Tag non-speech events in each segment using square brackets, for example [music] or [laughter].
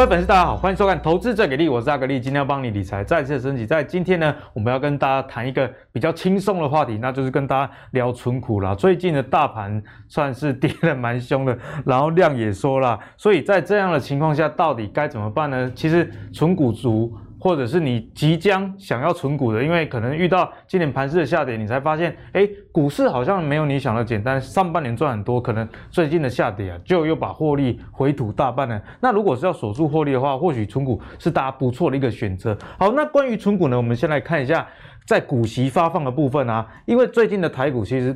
各位粉丝，大家好，欢迎收看《投资最给力》，我是阿格力，今天要帮你理财再次升级。在今天呢，我们要跟大家谈一个比较轻松的话题，那就是跟大家聊存股啦。最近的大盘算是跌得蛮凶的，然后量也缩了，所以在这样的情况下，到底该怎么办呢？其实存股族。或者是你即将想要存股的，因为可能遇到今年盘势的下跌，你才发现，哎，股市好像没有你想的简单。上半年赚很多，可能最近的下跌啊，就又把获利回吐大半了。那如果是要锁住获利的话，或许存股是大家不错的一个选择。好，那关于存股呢，我们先来看一下在股息发放的部分啊，因为最近的台股其实。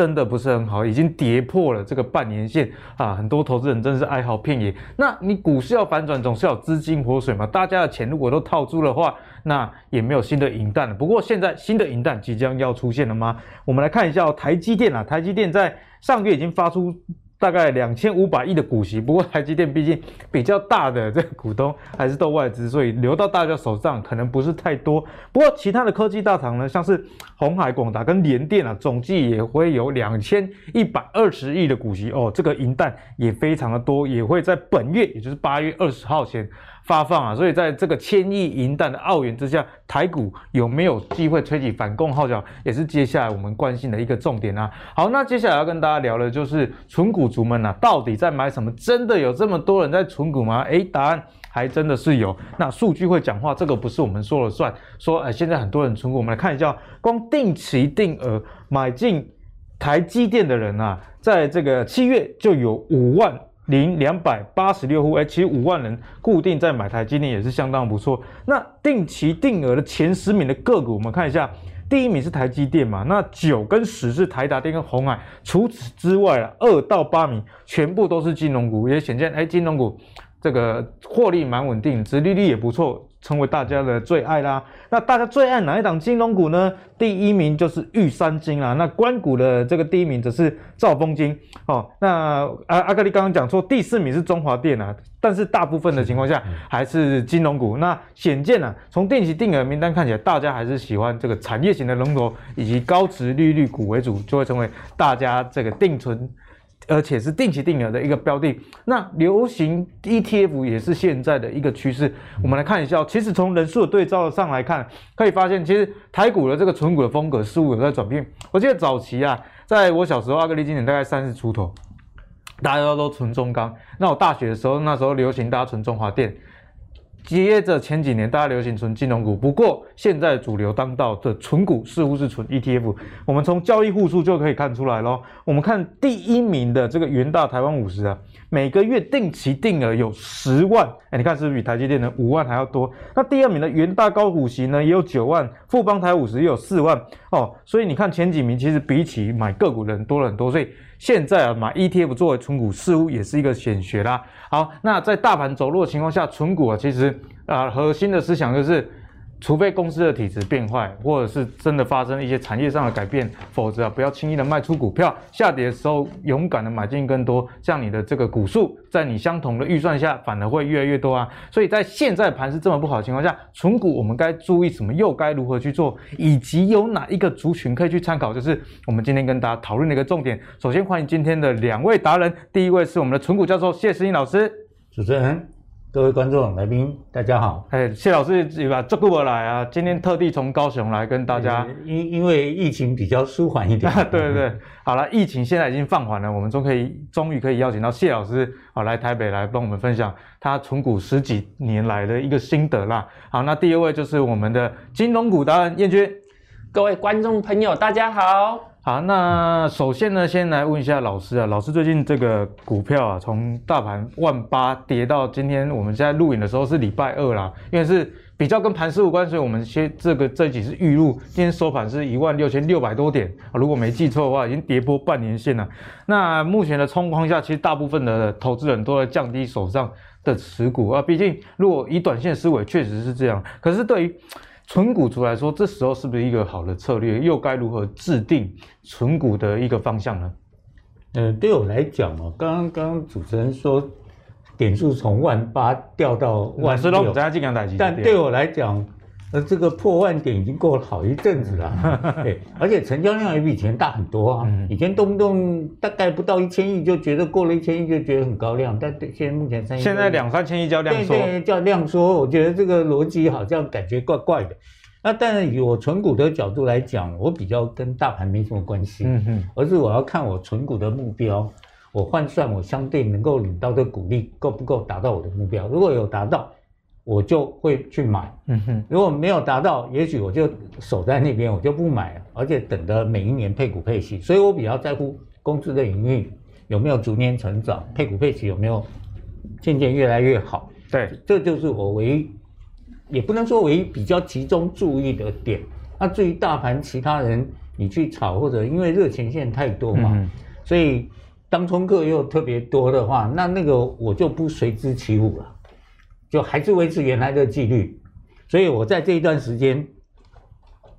真的不是很好，已经跌破了这个半年线啊！很多投资人真是哀嚎遍野。那你股市要反转，总是要资金活水嘛。大家的钱如果都套住的话，那也没有新的银弹了。不过现在新的银弹即将要出现了吗？我们来看一下哦，台积电啊，台积电在上个月已经发出。大概两千五百亿的股息，不过台积电毕竟比较大的这个股东还是都外资，所以流到大家手上可能不是太多。不过其他的科技大厂呢，像是红海、广达跟联电啊，总计也会有两千一百二十亿的股息哦，这个银弹也非常的多，也会在本月，也就是八月二十号前。发放啊，所以在这个千亿银弹的澳元之下，台股有没有机会吹起反攻号角，也是接下来我们关心的一个重点啊。好，那接下来要跟大家聊的就是存股族们啊，到底在买什么？真的有这么多人在存股吗？诶，答案还真的是有。那数据会讲话，这个不是我们说了算。说，诶，现在很多人存股，我们来看一下，光定期定额买进台积电的人啊，在这个七月就有五万。零两百八十六户，哎，其实五万人固定在买台积电也是相当不错。那定期定额的前十名的个股，我们看一下，第一名是台积电嘛，那九跟十是台达电跟红海。除此之外啊，二到八名全部都是金融股，也显见哎，金融股这个获利蛮稳定，殖利率也不错。成为大家的最爱啦。那大家最爱哪一档金融股呢？第一名就是玉山金啦。那关股的这个第一名则是兆丰金。哦，那阿阿格力刚刚讲说第四名是中华电啊，但是大部分的情况下还是金融股。那显见啊，从定期定额名单看起来，大家还是喜欢这个产业型的龙头以及高值利率股为主，就会成为大家这个定存。而且是定期定额的一个标的，那流行 ETF 也是现在的一个趋势。我们来看一下，其实从人数的对照上来看，可以发现，其实台股的这个存股的风格似乎有在转变。我记得早期啊，在我小时候，阿格丽今年大概三十出头，大家都存中钢。那我大学的时候，那时候流行大家存中华电。接着前几年大家流行存金融股，不过现在主流当道的存股似乎是存 ETF。我们从交易户数就可以看出来咯。我们看第一名的这个元大台湾五十啊，每个月定期定额有十万，哎，你看是不是比台积电的五万还要多？那第二名的元大高股息呢，也有九万，富邦台五十也有四万哦。所以你看前几名其实比起买个股的人多了很多，所以。现在啊，买 ETF 作为存股似乎也是一个显学啦。好，那在大盘走弱的情况下，存股啊，其实啊，核心的思想就是。除非公司的体质变坏，或者是真的发生一些产业上的改变，否则啊，不要轻易的卖出股票。下跌的时候，勇敢的买进更多，这样你的这个股数在你相同的预算下，反而会越来越多啊。所以在现在盘是这么不好的情况下，存股我们该注意什么？又该如何去做？以及有哪一个族群可以去参考？就是我们今天跟大家讨论的一个重点。首先欢迎今天的两位达人，第一位是我们的存股教授谢世英老师，主持人。各位观众来宾，大家好。哎，谢老师，把这过来啊，今天特地从高雄来跟大家，因因为疫情比较舒缓一点。[laughs] 对对对，好了，疫情现在已经放缓了，我们终可以终于可以邀请到谢老师啊来台北来帮我们分享他存股十几年来的一个心得啦。好，那第二位就是我们的金融股达人燕君。各位观众朋友，大家好。好，那首先呢，先来问一下老师啊，老师最近这个股票啊，从大盘万八跌到今天，我们现在录影的时候是礼拜二啦，因为是比较跟盘势无关，所以我们先这个这一集是预录，今天收盘是一万六千六百多点啊，如果没记错的话，已经跌破半年线了。那目前的冲况下，其实大部分的投资人都在降低手上的持股啊，毕竟如果以短线思维确实是这样，可是对于存股族来说，这时候是不是一个好的策略？又该如何制定纯股的一个方向呢？嗯，对我来讲哦，刚刚主持人说点数从万八掉到万六，但对我来讲，呃，这个破万点已经过了好一阵子了，[laughs] 对，而且成交量也比以前大很多啊。以前动不动大概不到一千亿就觉得过了一千亿就觉得很高量，但现在目前三亿，现在两三千亿叫量缩，对对，叫量缩。我觉得这个逻辑好像感觉怪怪的。那当然以我存股的角度来讲，我比较跟大盘没什么关系，嗯哼，而是我要看我存股的目标，我换算我相对能够领到的股利够不够达到我的目标，如果有达到。我就会去买，嗯哼，如果没有达到，也许我就守在那边，我就不买了，而且等着每一年配股配息。所以我比较在乎公司的营运有没有逐年成长，配股配息有没有渐渐越来越好。对，这就是我唯一，也不能说唯一比较集中注意的点。那至于大盘，其他人你去炒或者因为热钱线太多嘛，嗯、所以当冲客又特别多的话，那那个我就不随之起舞了。就还是维持原来的纪律，所以我在这一段时间，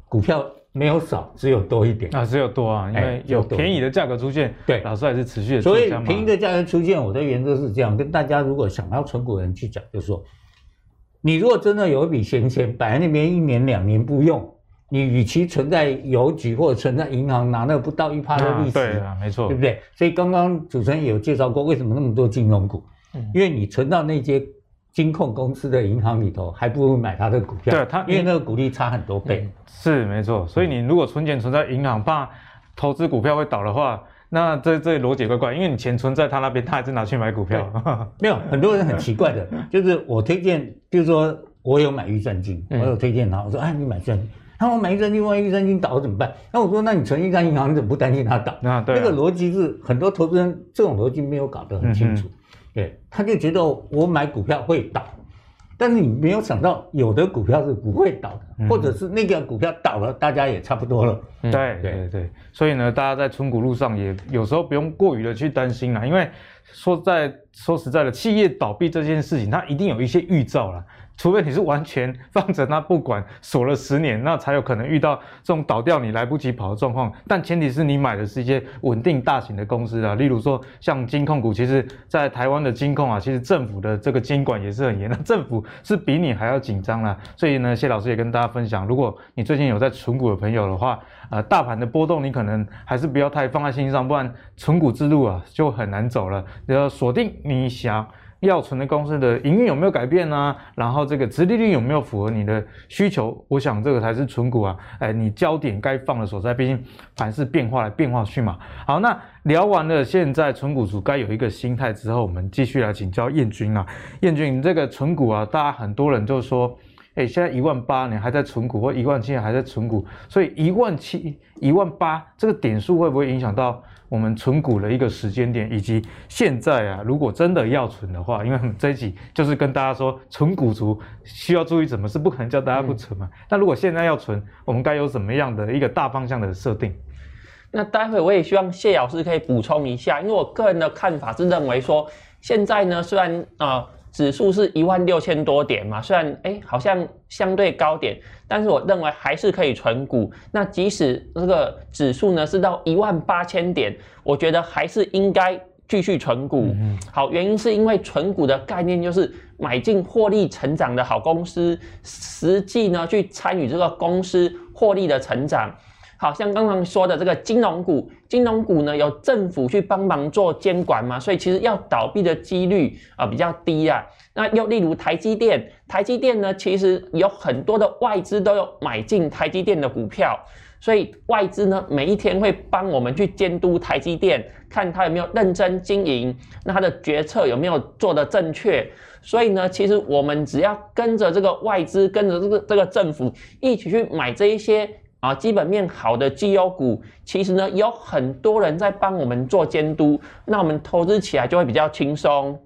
股票没有少，只有多一点啊，只有多啊，因为有便宜的价格出现，对，老师还是持续的。所以便宜的价格出现，我的原则是这样，跟大家如果想要存股的人去讲，就是说，你如果真的有一笔闲钱摆在那边一年两年不用，你与其存在邮局或者存在银行拿那不到一趴的利息，对啊，没错，对不对？所以刚刚主持人有介绍过，为什么那么多金融股？因为你存到那些。金控公司的银行里头，还不如买他的股票。对，他因为那个股利差很多倍。是没错，所以你如果存钱存在银行，怕投资股票会倒的话，那这这逻辑怪怪，因为你钱存在他那边，他还是拿去买股票。没有，很多人很奇怪的，[laughs] 就是我推荐，比如说我有买预算金，我有推荐他，我说哎，你买预算金，他说我买预算金，万一预算金倒了怎么办？那我说那你存一张银行，你怎么不担心它倒？啊，对啊。那个逻辑是很多投资人这种逻辑没有搞得很清楚。嗯对，他就觉得我买股票会倒，但是你没有想到，有的股票是不会倒的，嗯、或者是那个股票倒了，大家也差不多了。对对对对，所以呢，大家在存股路上也有时候不用过于的去担心啦，因为说在说实在的，企业倒闭这件事情，它一定有一些预兆啦。除非你是完全放着它不管，锁了十年，那才有可能遇到这种倒掉你来不及跑的状况。但前提是你买的是一些稳定大型的公司啊，例如说像金控股，其实在台湾的金控啊，其实政府的这个监管也是很严的，政府是比你还要紧张啦。所以呢，谢老师也跟大家分享，如果你最近有在存股的朋友的话，呃，大盘的波动你可能还是不要太放在心上，不然存股之路啊就很难走了。要锁定你想。要存的公司的营运有没有改变呢、啊？然后这个殖利率有没有符合你的需求？我想这个才是存股啊！哎，你焦点该放的所在，毕竟凡事变化来变化去嘛。好，那聊完了现在存股族该有一个心态之后，我们继续来请教燕军啊。彦钧，你这个存股啊，大家很多人就说，哎，现在一万八你还在存股，或一万七还在存股，所以一万七、一万八这个点数会不会影响到？我们存股的一个时间点，以及现在啊，如果真的要存的话，因为这一集就是跟大家说，存股族需要注意什么，是不可能叫大家不存嘛。那、嗯、如果现在要存，我们该有什么样的一个大方向的设定？那待会我也希望谢老师可以补充一下，因为我个人的看法是认为说，现在呢，虽然啊。呃指数是一万六千多点嘛，虽然哎好像相对高点，但是我认为还是可以存股。那即使这个指数呢是到一万八千点，我觉得还是应该继续存股。嗯、好，原因是因为存股的概念就是买进获利成长的好公司，实际呢去参与这个公司获利的成长。好像刚刚说的这个金融股，金融股呢有政府去帮忙做监管嘛，所以其实要倒闭的几率啊比较低啊。那又例如台积电，台积电呢其实有很多的外资都有买进台积电的股票，所以外资呢每一天会帮我们去监督台积电，看它有没有认真经营，那它的决策有没有做得正确。所以呢，其实我们只要跟着这个外资，跟着这个这个政府一起去买这一些。啊，基本面好的绩优股，其实呢有很多人在帮我们做监督，那我们投资起来就会比较轻松。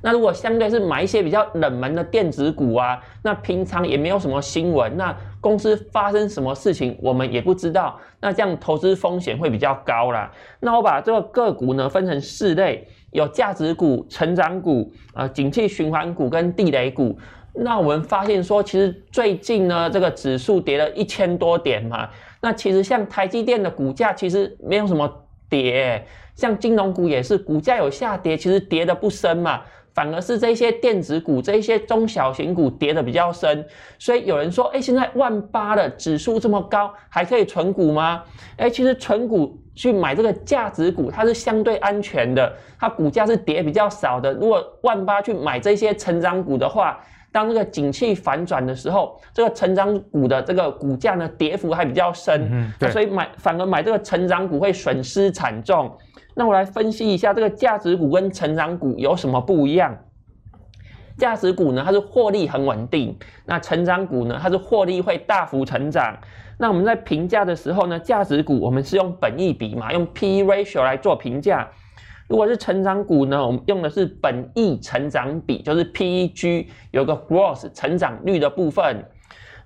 那如果相对是买一些比较冷门的电子股啊，那平常也没有什么新闻，那公司发生什么事情我们也不知道，那这样投资风险会比较高啦。那我把这个个股呢分成四类，有价值股、成长股、呃，景气循环股跟地雷股。那我们发现说，其实最近呢，这个指数跌了一千多点嘛。那其实像台积电的股价其实没有什么跌，像金融股也是股价有下跌，其实跌得不深嘛。反而是这些电子股、这些中小型股跌得比较深。所以有人说，哎，现在万八的指数这么高，还可以存股吗？哎，其实存股去买这个价值股，它是相对安全的，它股价是跌比较少的。如果万八去买这些成长股的话，当这个景气反转的时候，这个成长股的这个股价呢，跌幅还比较深，嗯、对，所以买反而买这个成长股会损失惨重。那我来分析一下这个价值股跟成长股有什么不一样？价值股呢，它是获利很稳定；那成长股呢，它是获利会大幅成长。那我们在评价的时候呢，价值股我们是用本益比嘛，用 P/E ratio 来做评价。如果是成长股呢，我们用的是本益成长比，就是 PEG 有个 growth 成长率的部分。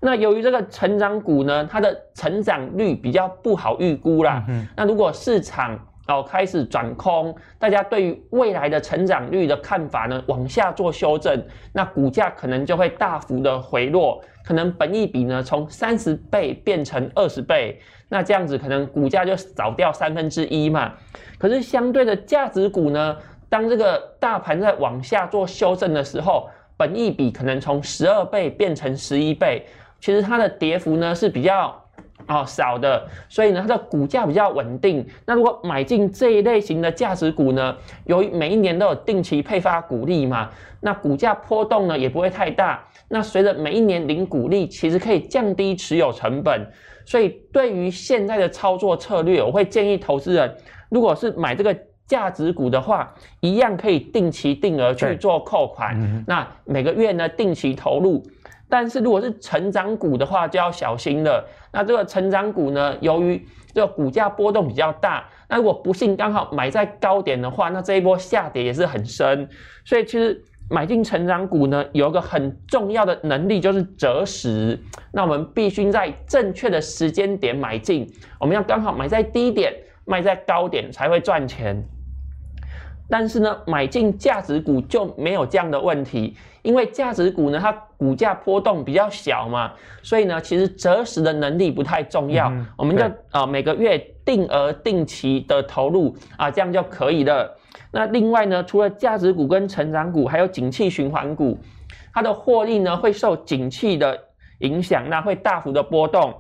那由于这个成长股呢，它的成长率比较不好预估啦。嗯、那如果市场哦开始转空，大家对于未来的成长率的看法呢往下做修正，那股价可能就会大幅的回落，可能本益比呢从三十倍变成二十倍。那这样子可能股价就少掉三分之一嘛，可是相对的价值股呢，当这个大盘在往下做修正的时候，本益比可能从十二倍变成十一倍，其实它的跌幅呢是比较哦少的，所以呢它的股价比较稳定。那如果买进这一类型的价值股呢，由于每一年都有定期配发股利嘛，那股价波动呢也不会太大。那随着每一年领股利，其实可以降低持有成本。所以，对于现在的操作策略，我会建议投资人，如果是买这个价值股的话，一样可以定期定额去做扣款，那每个月呢定期投入。但是如果是成长股的话，就要小心了。那这个成长股呢，由于这个股价波动比较大，那如果不幸刚好买在高点的话，那这一波下跌也是很深。所以其实。买进成长股呢，有一个很重要的能力就是择时。那我们必须在正确的时间点买进，我们要刚好买在低点，卖在高点才会赚钱。但是呢，买进价值股就没有这样的问题，因为价值股呢，它股价波动比较小嘛，所以呢，其实择时的能力不太重要。嗯、我们就啊每个月定额定期的投入啊，这样就可以了。那另外呢，除了价值股跟成长股，还有景气循环股，它的获利呢会受景气的影响，那会大幅的波动。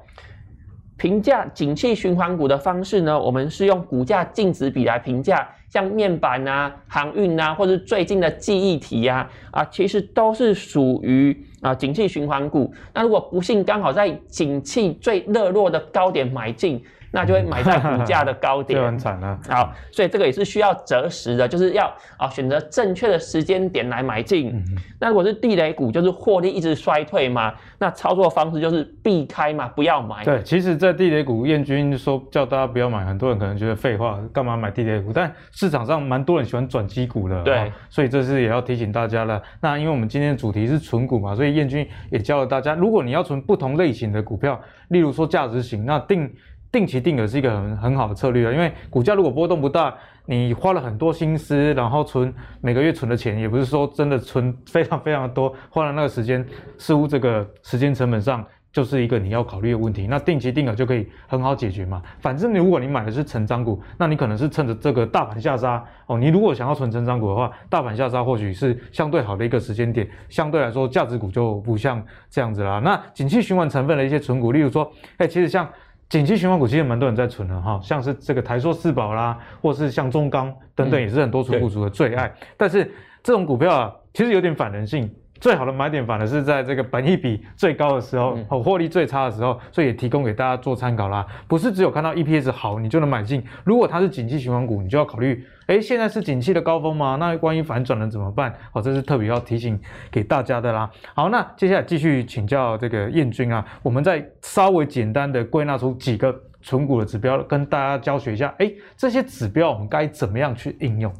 评价景气循环股的方式呢，我们是用股价净值比来评价，像面板啊、航运啊，或者最近的记忆体呀，啊，其实都是属于啊景气循环股。那如果不幸刚好在景气最热络的高点买进，那就会买在股价的高点，[laughs] 就很惨了。好，所以这个也是需要择时的，就是要啊选择正确的时间点来买进。嗯、那如果是地雷股，就是获利一直衰退嘛，那操作方式就是避开嘛，不要买。对，其实，在地雷股，燕君说叫大家不要买，很多人可能觉得废话，干嘛买地雷股？但市场上蛮多人喜欢转机股的，对，所以这是也要提醒大家了。那因为我们今天的主题是存股嘛，所以燕君也教了大家，如果你要存不同类型的股票，例如说价值型，那定。定期定额是一个很很好的策略啊，因为股价如果波动不大，你花了很多心思，然后存每个月存的钱，也不是说真的存非常非常的多，花了那个时间，似乎这个时间成本上就是一个你要考虑的问题。那定期定额就可以很好解决嘛。反正你如果你买的是成长股，那你可能是趁着这个大盘下杀哦。你如果想要存成长股的话，大盘下杀或许是相对好的一个时间点。相对来说，价值股就不像这样子啦。那景气循环成分的一些存股，例如说，哎，其实像。景气循环股其实蛮多人在存的哈，像是这个台塑四宝啦，或是像中钢等等，也是很多存股族的最爱。嗯、但是这种股票啊，其实有点反人性。最好的买点反而是在这个本益比最高的时候，哦，获利最差的时候，所以也提供给大家做参考啦。不是只有看到 EPS 好你就能买进，如果它是景气循环股，你就要考虑，诶，现在是景气的高峰吗？那万一反转了怎么办？好，这是特别要提醒给大家的啦。好，那接下来继续请教这个燕军啊，我们再稍微简单的归纳出几个存股的指标，跟大家教学一下，诶，这些指标我们该怎么样去应用？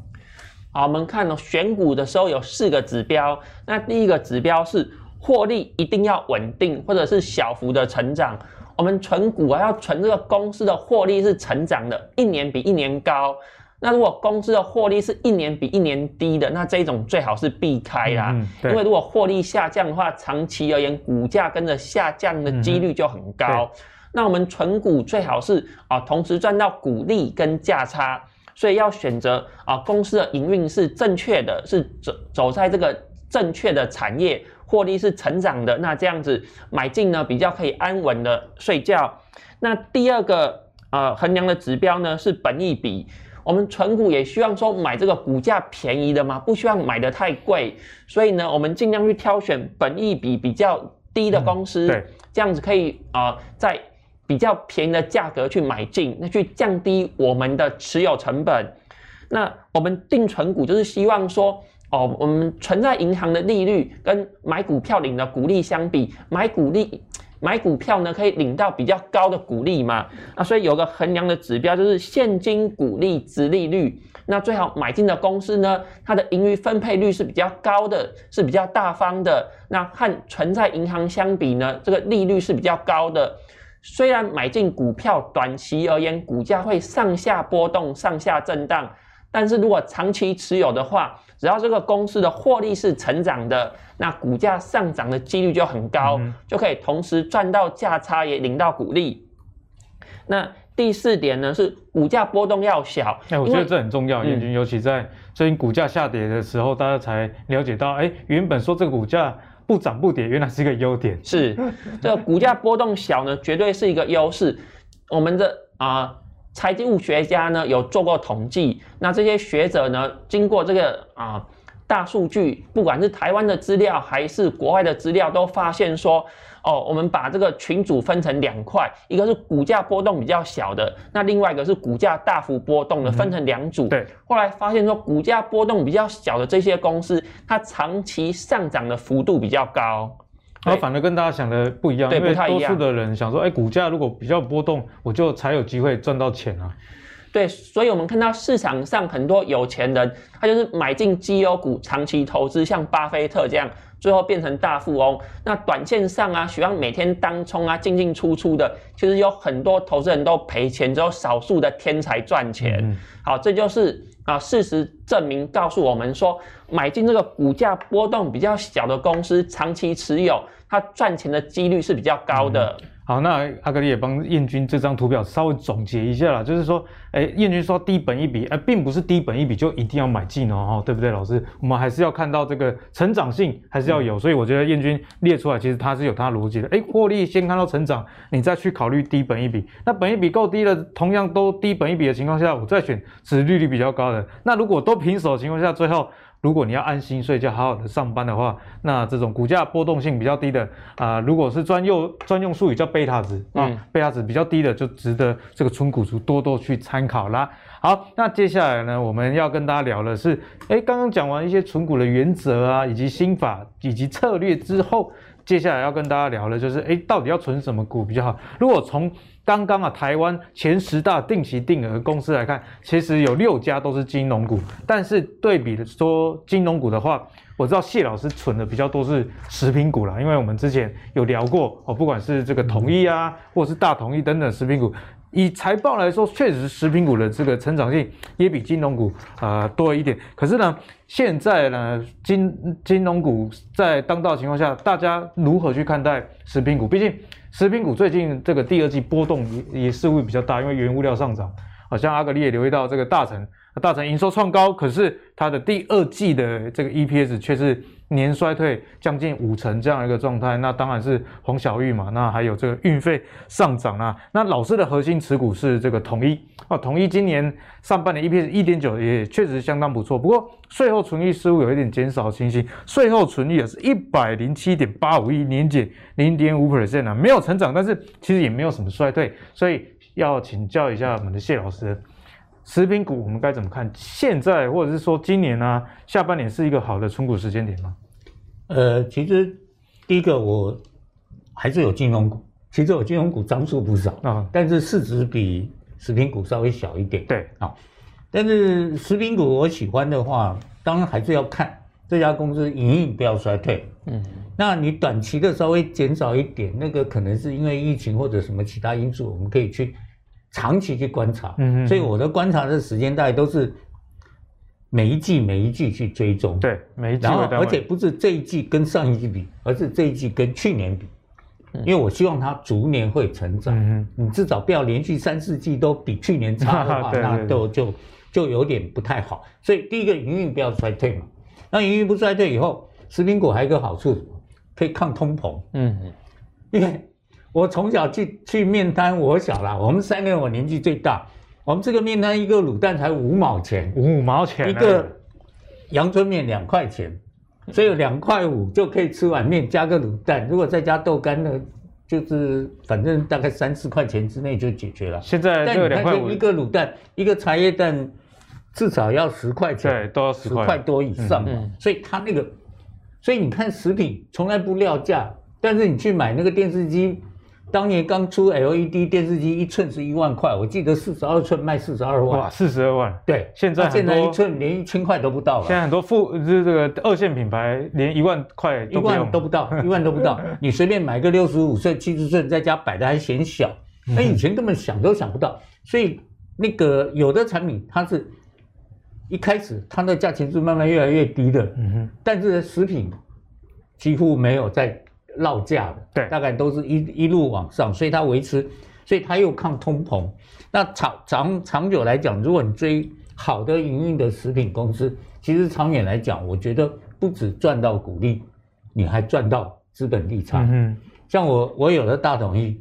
好，我们看哦，选股的时候有四个指标。那第一个指标是获利一定要稳定，或者是小幅的成长。我们存股啊，要存这个公司的获利是成长的，一年比一年高。那如果公司的获利是一年比一年低的，那这种最好是避开啦。嗯，因为如果获利下降的话，长期而言股价跟着下降的几率就很高。嗯，那我们存股最好是啊，同时赚到股利跟价差。所以要选择啊公司的营运是正确的，是走走在这个正确的产业，获利是成长的，那这样子买进呢比较可以安稳的睡觉。那第二个呃衡量的指标呢是本益比。我们存股也希望说买这个股价便宜的嘛，不希望买得太贵，所以呢，我们尽量去挑选本益比比较低的公司，嗯、对，这样子可以啊、呃，在比较便宜的价格去买进，那去降低我们的持有成本。那我们定存股就是希望说，哦，我们存在银行的利率跟买股票领的股利相比，买股利。买股票呢，可以领到比较高的股利嘛？那所以有个衡量的指标就是现金股利殖利率。那最好买进的公司呢，它的盈余分配率是比较高的，是比较大方的。那和存在银行相比呢，这个利率是比较高的。虽然买进股票短期而言，股价会上下波动、上下震荡。但是如果长期持有的话，只要这个公司的获利是成长的，那股价上涨的几率就很高，嗯、就可以同时赚到价差，也领到股利。那第四点呢，是股价波动要小。哎，我觉得这很重要，彦君，尤其在最近股价下跌的时候，大家才了解到，哎，原本说这个股价不涨不跌，原来是一个优点。是，这个股价波动小呢，绝对是一个优势。我们的啊。呃财务学家呢有做过统计，那这些学者呢经过这个啊大数据，不管是台湾的资料还是国外的资料，都发现说，哦，我们把这个群组分成两块，一个是股价波动比较小的，那另外一个是股价大幅波动的，分成两组。对，后来发现说，股价波动比较小的这些公司，它长期上涨的幅度比较高。然后反而跟大家想的不一样，对，因为多数的人想说，哎，股价如果比较波动，我就才有机会赚到钱啊。对，所以我们看到市场上很多有钱人，他就是买进绩优股，长期投资，像巴菲特这样，最后变成大富翁。那短线上啊，喜欢每天当冲啊，进进出出的，其实有很多投资人都赔钱，只有少数的天才赚钱。嗯、好，这就是啊，事实证明告诉我们说。买进这个股价波动比较小的公司，长期持有，它赚钱的几率是比较高的。嗯、好，那阿格里也帮彦君这张图表稍微总结一下啦，就是说，哎，彦君说低本一比，哎，并不是低本一比就一定要买进哦，对不对，老师？我们还是要看到这个成长性还是要有，嗯、所以我觉得燕君列出来其实它是有它逻辑的。哎，获利先看到成长，你再去考虑低本一比。那本一比够低了，同样都低本一比的情况下，我再选值利率比较高的。那如果都平手的情况下，最后。如果你要安心睡觉、好好的上班的话，那这种股价波动性比较低的啊、呃，如果是专用专用术语叫贝塔值啊，嗯、贝塔值比较低的，就值得这个纯股族多多去参考啦。好，那接下来呢，我们要跟大家聊的是，哎，刚刚讲完一些存股的原则啊，以及心法以及策略之后，接下来要跟大家聊的就是，哎，到底要存什么股比较好？如果从刚刚啊，台湾前十大定期定额公司来看，其实有六家都是金融股。但是对比的说，金融股的话，我知道谢老师存的比较多是食品股啦，因为我们之前有聊过哦，不管是这个统一啊，或者是大统一等等食品股。以财报来说，确实食品股的这个成长性也比金融股啊、多一点。可是呢，现在呢，金金融股在当道情况下，大家如何去看待食品股？毕竟食品股最近这个第二季波动也也是会比较大，因为原物料上涨。好像阿格力也留意到这个大成，大成营收创高，可是它的第二季的这个 EPS 却是。年衰退将近五成这样一个状态，那当然是黄小玉嘛。那还有这个运费上涨啊。那老师的核心持股是这个统一啊，统一今年上半年 EPS 一点九也确实相当不错。不过税后存益似乎有一点减少的情形，税后存益也是一百零七点八五亿，年减零点五 percent 啊，没有成长，但是其实也没有什么衰退。所以要请教一下我们的谢老师。食品股我们该怎么看？现在或者是说今年呢、啊？下半年是一个好的存股时间点吗？呃，其实第一个我还是有金融股，其实我金融股张数不少啊，但是市值比食品股稍微小一点。对，好，但是食品股我喜欢的话，当然还是要看这家公司营运不要衰退。嗯，那你短期的稍微减少一点，那个可能是因为疫情或者什么其他因素，我们可以去。长期去观察，嗯，所以我的观察的时间大概都是每一季每一季去追踪，对，每一季，然后而且不是这一季跟上一季比，而是这一季跟去年比，因为我希望它逐年会成长，嗯，你至少不要连续三四季都比去年差的话，[laughs] 那都就就有点不太好。所以第一个营运不要衰退嘛。那营运不衰退以后，食品股还有一个好处，可以抗通膨。嗯。嗯，因为我从小去去面摊，我小啦，我们三个人我年纪最大，我们这个面摊一个卤蛋才五毛钱，五毛钱，一个阳春面两块钱，所以两块五就可以吃碗面加个卤蛋，如果再加豆干呢，就是反正大概三四块钱之内就解决了。现在这个两块五，一个卤蛋，一个茶叶蛋。至少要十块钱，对，都要十块多以上嘛。嗯、所以它那个，所以你看食品从来不料价，但是你去买那个电视机，当年刚出 LED 电视机一寸是一万块，我记得四十二寸卖四十二万。哇，四十二万。对，现在现在一寸连一千块都不到了。现在很多副就是这个二线品牌连一万块一万都不到，[laughs] 一万都不到。你随便买个六十五寸、七十寸，在家摆的还嫌小，那以前根本想都想不到。所以那个有的产品它是。一开始它的价钱是慢慢越来越低的，嗯哼，但是食品几乎没有在落价的，对，大概都是一一路往上，所以它维持，所以它又抗通膨。那长长长久来讲，如果你追好的营运的食品公司，其实长远来讲，我觉得不止赚到股利，你还赚到资本利差。嗯，像我我有的大统一，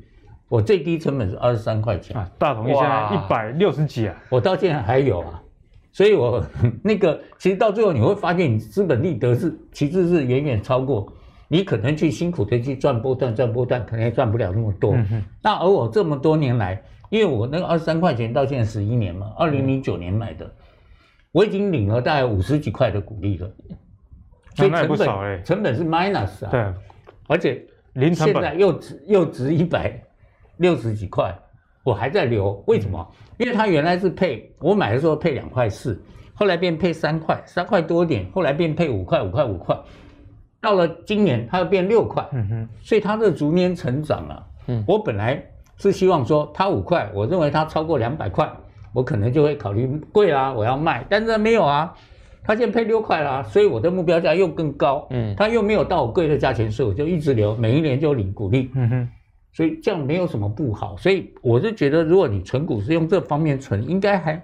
我最低成本是二十三块钱啊，大统一现在一百六十几啊，我到现在还有啊。所以我，我 [laughs] 那个其实到最后你会发现，你资本利得是其实是远远超过你可能去辛苦的去赚波段赚波段，可能也赚不了那么多。嗯、那而我这么多年来，因为我那个二十三块钱到现在十一年嘛，二零零九年买的，我已经领了大概五十几块的股利了。所以成本成本是 minus 啊，对，而且现在又值又值一百六十几块。我还在留，为什么？因为它原来是配，我买的时候配两块四，后来变配三块，三块多点，后来变配五块，五块五块，到了今年它又变六块，嗯哼，所以它的逐年成长啊，嗯，我本来是希望说它五块，我认为它超过两百块，我可能就会考虑贵啦，我要卖，但是没有啊，它现在配六块啦，所以我的目标价又更高，嗯，它又没有到我贵的价钱，所以我就一直留，每一年就领股利，嗯哼。所以这样没有什么不好，所以我是觉得，如果你存股是用这方面存，应该还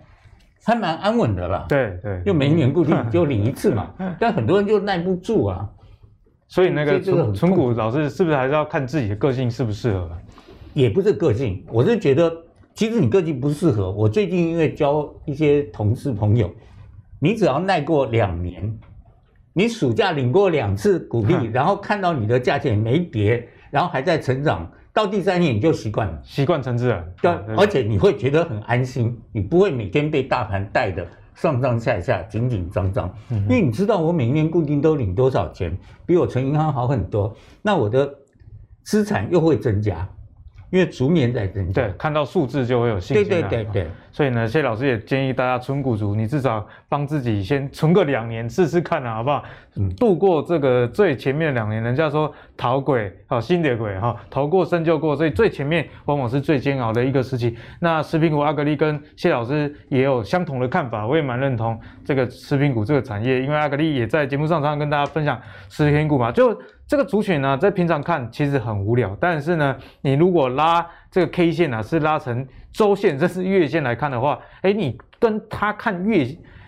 还蛮安稳的啦。对对，又每一年固定就领一次嘛。[laughs] 但很多人就耐不住啊。所以那个存存股老师是不是还是要看自己的个性适不适合？也不是个性，我是觉得其实你个性不适合。我最近因为交一些同事朋友，你只要耐过两年，你暑假领过两次股利，然后看到你的价钱没跌。然后还在成长，到第三年你就习惯了，习惯成自然。对，而且你会觉得很安心，你不会每天被大盘带的上上下下、紧紧张张。嗯、因为你知道我每年固定都领多少钱，比我存银行好很多，那我的资产又会增加。因为逐年在增加，对，看到数字就会有信心。对对对对，所以呢，谢老师也建议大家存股族，你至少帮自己先存个两年试试看啊，好不好？嗯，度过这个最前面的两年，人家说逃鬼啊，新的鬼哈，逃过生就过，所以最前面往往是最煎熬的一个时期。那食品股阿格力跟谢老师也有相同的看法，我也蛮认同这个食品股这个产业，因为阿格力也在节目上常常跟大家分享食品股嘛，就。这个族群呢，在平常看其实很无聊，但是呢，你如果拉这个 K 线啊，是拉成周线，这是月线来看的话，哎，你跟他看月，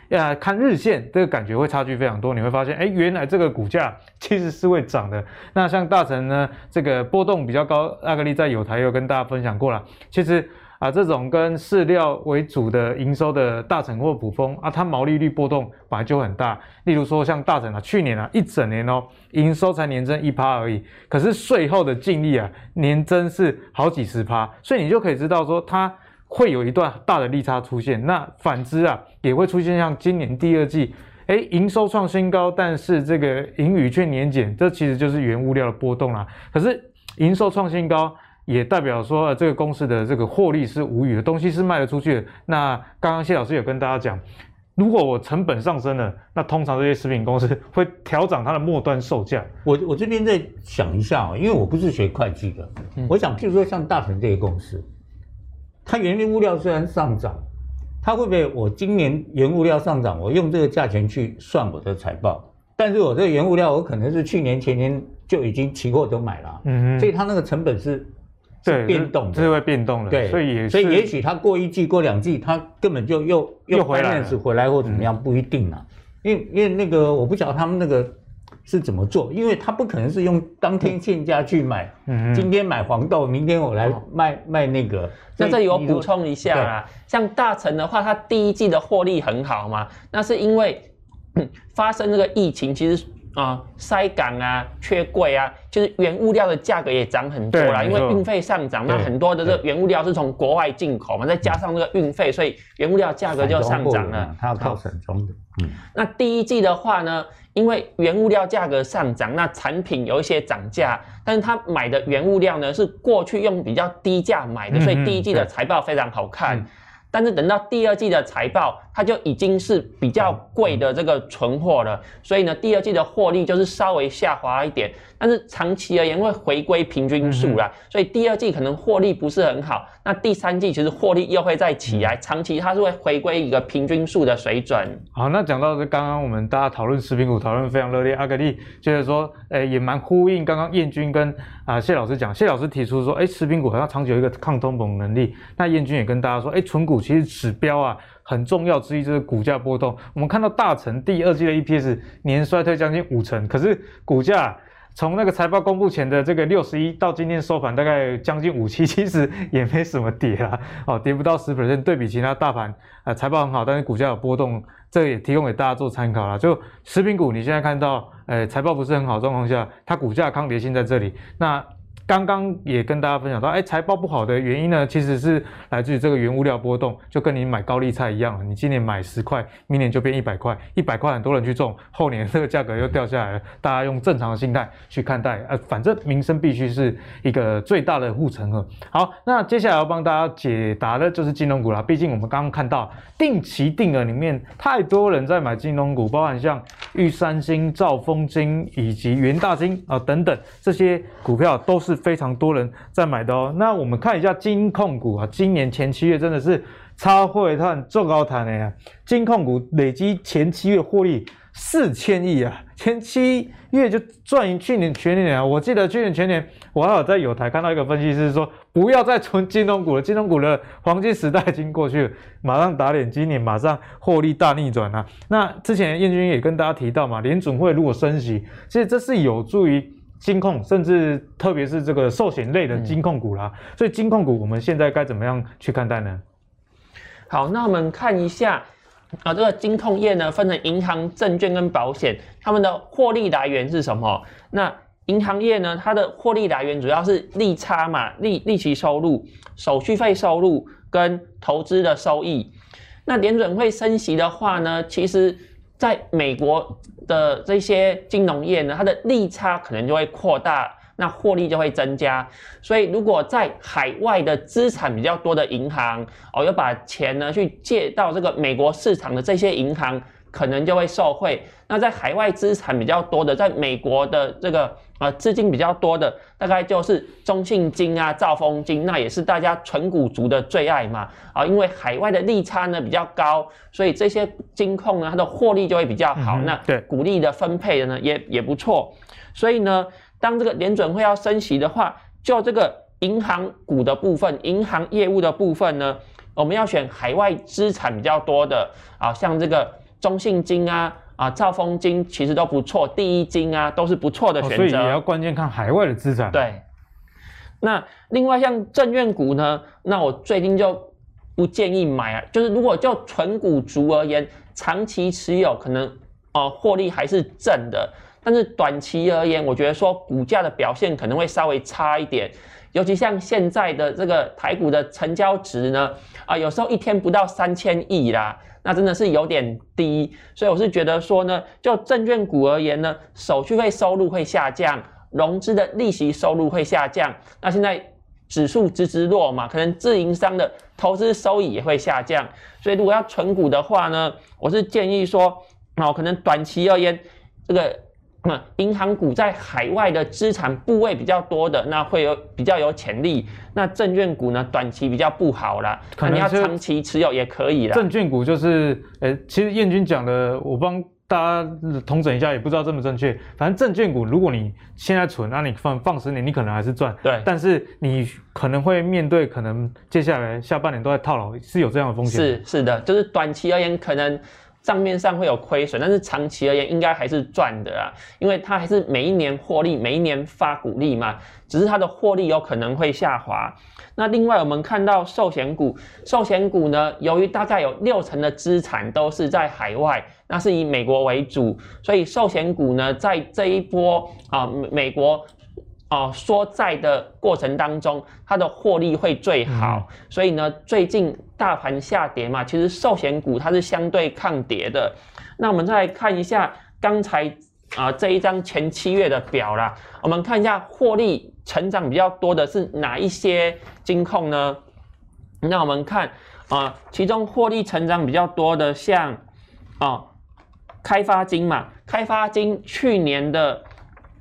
呃，看日线，这个感觉会差距非常多。你会发现，哎，原来这个股价其实是会涨的。那像大成呢，这个波动比较高，阿格力在有台有跟大家分享过了，其实。啊，这种跟饲料为主的营收的大成或普丰啊，它毛利率波动本来就很大。例如说像大成啊，去年啊一整年哦，营收才年增一趴而已，可是税后的净利啊年增是好几十趴，所以你就可以知道说它会有一段大的利差出现。那反之啊，也会出现像今年第二季，哎，营收创新高，但是这个盈余却年减，这其实就是原物料的波动啦。可是营收创新高。也代表说，这个公司的这个获利是无语的，东西是卖得出去的。那刚刚谢老师有跟大家讲，如果我成本上升了，那通常这些食品公司 [laughs] 会调涨它的末端售价。我我这边再想一下啊，因为我不是学会计的，嗯、我想譬如说像大成这些公司，它原物料虽然上涨，它会不会我今年原物料上涨，我用这个价钱去算我的财报，但是我这个原物料我可能是去年前年就已经期货都买了，嗯嗯，所以它那个成本是。是变动的，是会变动的。对，所以也所以也许他过一季过两季，他根本就又又回来回来或怎么样，不一定啊。因为因为那个我不晓得他们那个。是怎么做？因为他不可能是用当天现价去买，嗯，今天买黄豆，明天我来卖、哦、卖那个。那这里我补充一下啊，像大成的话，他第一季的获利很好嘛，那是因为发生这个疫情，其实啊塞港啊、缺柜啊，就是原物料的价格也涨很多啦，因为运费上涨，那很多的这个原物料是从国外进口嘛，再加上这个运费，所以原物料价格就上涨了。它要靠省中的。嗯，那第一季的话呢？因为原物料价格上涨，那产品有一些涨价，但是他买的原物料呢是过去用比较低价买的，所以第一季的财报非常好看。嗯但是等到第二季的财报，它就已经是比较贵的这个存货了，所以呢，第二季的获利就是稍微下滑一点。但是长期而言会回归平均数啦，所以第二季可能获利不是很好。那第三季其实获利又会再起来，长期它是会回归一个平均数的水准。好，那讲到这刚刚我们大家讨论食品股讨论非常热烈，阿格力就是说，诶也蛮呼应刚刚燕军跟啊谢老师讲，谢老师提出说，诶食品股好像长久有一个抗通膨能力。那燕军也跟大家说，诶存股。其实指标啊很重要之一就是股价波动。我们看到大成第二季的 EPS 年衰退将近五成，可是股价从那个财报公布前的这个六十一到今天收盘大概将近五七，[laughs] 其实也没什么跌啊，哦跌不到十 percent。对比其他大盘啊财报很好，但是股价有波动，这也提供给大家做参考啦。就食品股你现在看到，诶财报不是很好状况下，它股价抗跌性在这里，那。刚刚也跟大家分享到，哎，财报不好的原因呢，其实是来自于这个原物料波动，就跟你买高丽菜一样，你今年买十块，明年就变一百块，一百块很多人去种，后年这个价格又掉下来了，大家用正常的心态去看待，呃，反正民生必须是一个最大的护城河。好，那接下来要帮大家解答的就是金融股啦，毕竟我们刚刚看到定期定额里面太多人在买金融股，包含像玉山金、兆丰金以及元大金啊、等等这些股票都是。非常多人在买的哦。那我们看一下金控股啊，今年前七月真的是超会赚、做高谈的呀。金控股累积前七月获利四千亿啊，前七月就赚去年全年啊。我记得去年全年，我还有在友台看到一个分析师说，不要再存金融股了，金融股的黄金时代已经过去了，马上打脸，今年马上获利大逆转啊。那之前燕军也跟大家提到嘛，联准会如果升息，其实这是有助于。金控，甚至特别是这个寿险类的金控股啦，嗯、所以金控股我们现在该怎么样去看待呢？好，那我们看一下啊，这个金控业呢，分成银行、证券跟保险，他们的获利来源是什么？那银行业呢，它的获利来源主要是利差嘛，利利息收入、手续费收入跟投资的收益。那联准会升息的话呢，其实在美国。的这些金融业呢，它的利差可能就会扩大，那获利就会增加。所以，如果在海外的资产比较多的银行，哦，要把钱呢去借到这个美国市场的这些银行，可能就会受惠。那在海外资产比较多的，在美国的这个呃资金比较多的，大概就是中信金啊、兆丰金，那也是大家存股族的最爱嘛。啊，因为海外的利差呢比较高，所以这些金控呢它的获利就会比较好。嗯、那对股利的分配的呢也也不错。所以呢，当这个联准会要升息的话，就这个银行股的部分、银行业务的部分呢，我们要选海外资产比较多的啊，像这个中信金啊。啊，兆丰金其实都不错，第一金啊都是不错的选择。哦，所以也要关键看海外的资产。对，那另外像证券股呢，那我最近就不建议买啊，就是如果就纯股族而言，长期持有可能啊获利还是正的，但是短期而言，我觉得说股价的表现可能会稍微差一点，尤其像现在的这个台股的成交值呢，啊有时候一天不到三千亿啦。那真的是有点低，所以我是觉得说呢，就证券股而言呢，手续费收入会下降，融资的利息收入会下降。那现在指数直直落嘛，可能自营商的投资收益也会下降。所以如果要存股的话呢，我是建议说，哦，可能短期而言，这个。那银行股在海外的资产部位比较多的，那会有比较有潜力。那证券股呢，短期比较不好啦，可能你要长期持有也可以啦。证券股就是，呃、欸，其实燕军讲的，我帮大家统整一下，也不知道正不正确。反正证券股，如果你现在存，那你放放十年，你可能还是赚。对。但是你可能会面对，可能接下来下半年都在套牢，是有这样的风险。是是的，就是短期而言，可能账面上会有亏损，但是长期而言，应该还是赚的啊，因为它还是每一年获利，每一年发股利嘛，只是它的获利有可能会下滑。那另外，我们看到寿险股，寿险股呢，由于大概有六成的资产都是在海外，那是以美国为主，所以寿险股呢，在这一波啊美国啊缩债的过程当中，它的获利会最好。嗯、所以呢，最近大盘下跌嘛，其实寿险股它是相对抗跌的。那我们再来看一下刚才啊这一张前七月的表啦，我们看一下获利。成长比较多的是哪一些金控呢？那我们看啊、呃，其中获利成长比较多的像啊、呃，开发金嘛，开发金去年的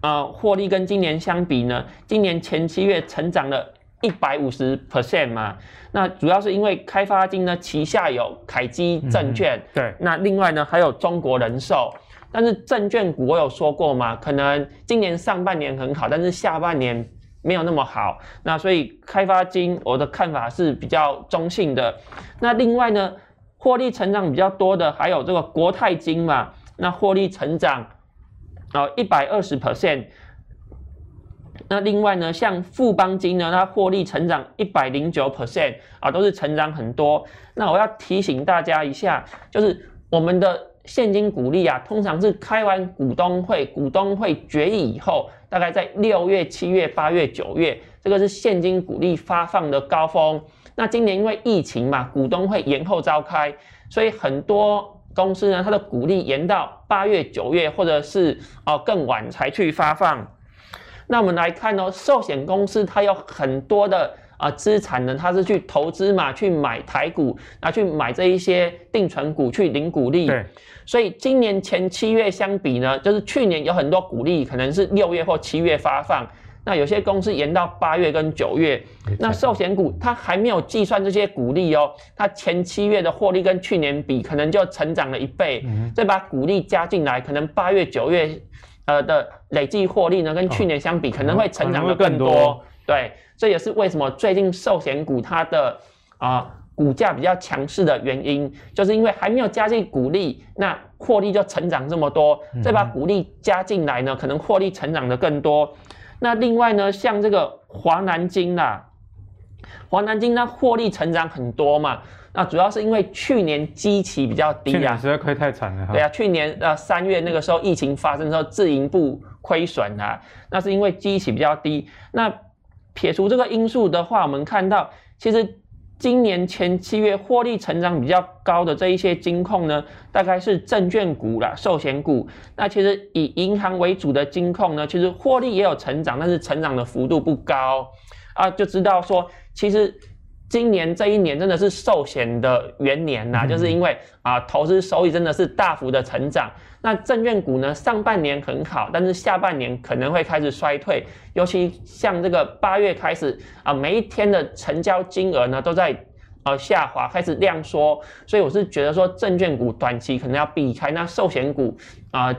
呃获利跟今年相比呢，今年前七月成长了一百五十 percent 嘛。那主要是因为开发金呢旗下有凯基证券，嗯、对，那另外呢还有中国人寿。但是证券股我有说过嘛，可能今年上半年很好，但是下半年。没有那么好，那所以开发金我的看法是比较中性的。那另外呢，获利成长比较多的还有这个国泰金嘛，那获利成长啊一百二十 percent。那另外呢，像富邦金呢，它获利成长一百零九 percent 啊，都是成长很多。那我要提醒大家一下，就是我们的。现金股利啊，通常是开完股东会，股东会决议以后，大概在六月、七月、八月、九月，这个是现金股利发放的高峰。那今年因为疫情嘛，股东会延后召开，所以很多公司呢，它的股利延到八月、九月，或者是哦更晚才去发放。那我们来看哦，寿险公司它有很多的。啊，资产呢，它是去投资嘛，去买台股，拿去买这一些定存股，去领股利。对，所以今年前七月相比呢，就是去年有很多股利可能是六月或七月发放，那有些公司延到八月跟九月。那寿险股它还没有计算这些股利哦，它前七月的获利跟去年比，可能就成长了一倍。嗯，再把股利加进来，可能八月九月呃的累计获利呢，跟去年相比，可能会成长的更多。对，这也是为什么最近寿险股它的啊、呃、股价比较强势的原因，就是因为还没有加进股利，那获利就成长这么多。再把股利加进来呢，可能获利成长的更多。那另外呢，像这个华南金啦，华南金它获利成长很多嘛，那主要是因为去年基期比较低啊，去年实在亏太惨了。对啊，去年呃三月那个时候疫情发生的时候，自营部亏损啊，那是因为基期比较低。那撇除这个因素的话，我们看到其实今年前七月获利成长比较高的这一些金控呢，大概是证券股啦、寿险股。那其实以银行为主的金控呢，其实获利也有成长，但是成长的幅度不高啊，就知道说其实。今年这一年真的是寿险的元年呐、啊，就是因为啊投资收益真的是大幅的成长。那证券股呢，上半年很好，但是下半年可能会开始衰退，尤其像这个八月开始啊，每一天的成交金额呢都在呃下滑，开始量缩。所以我是觉得说，证券股短期可能要避开。那寿险股啊，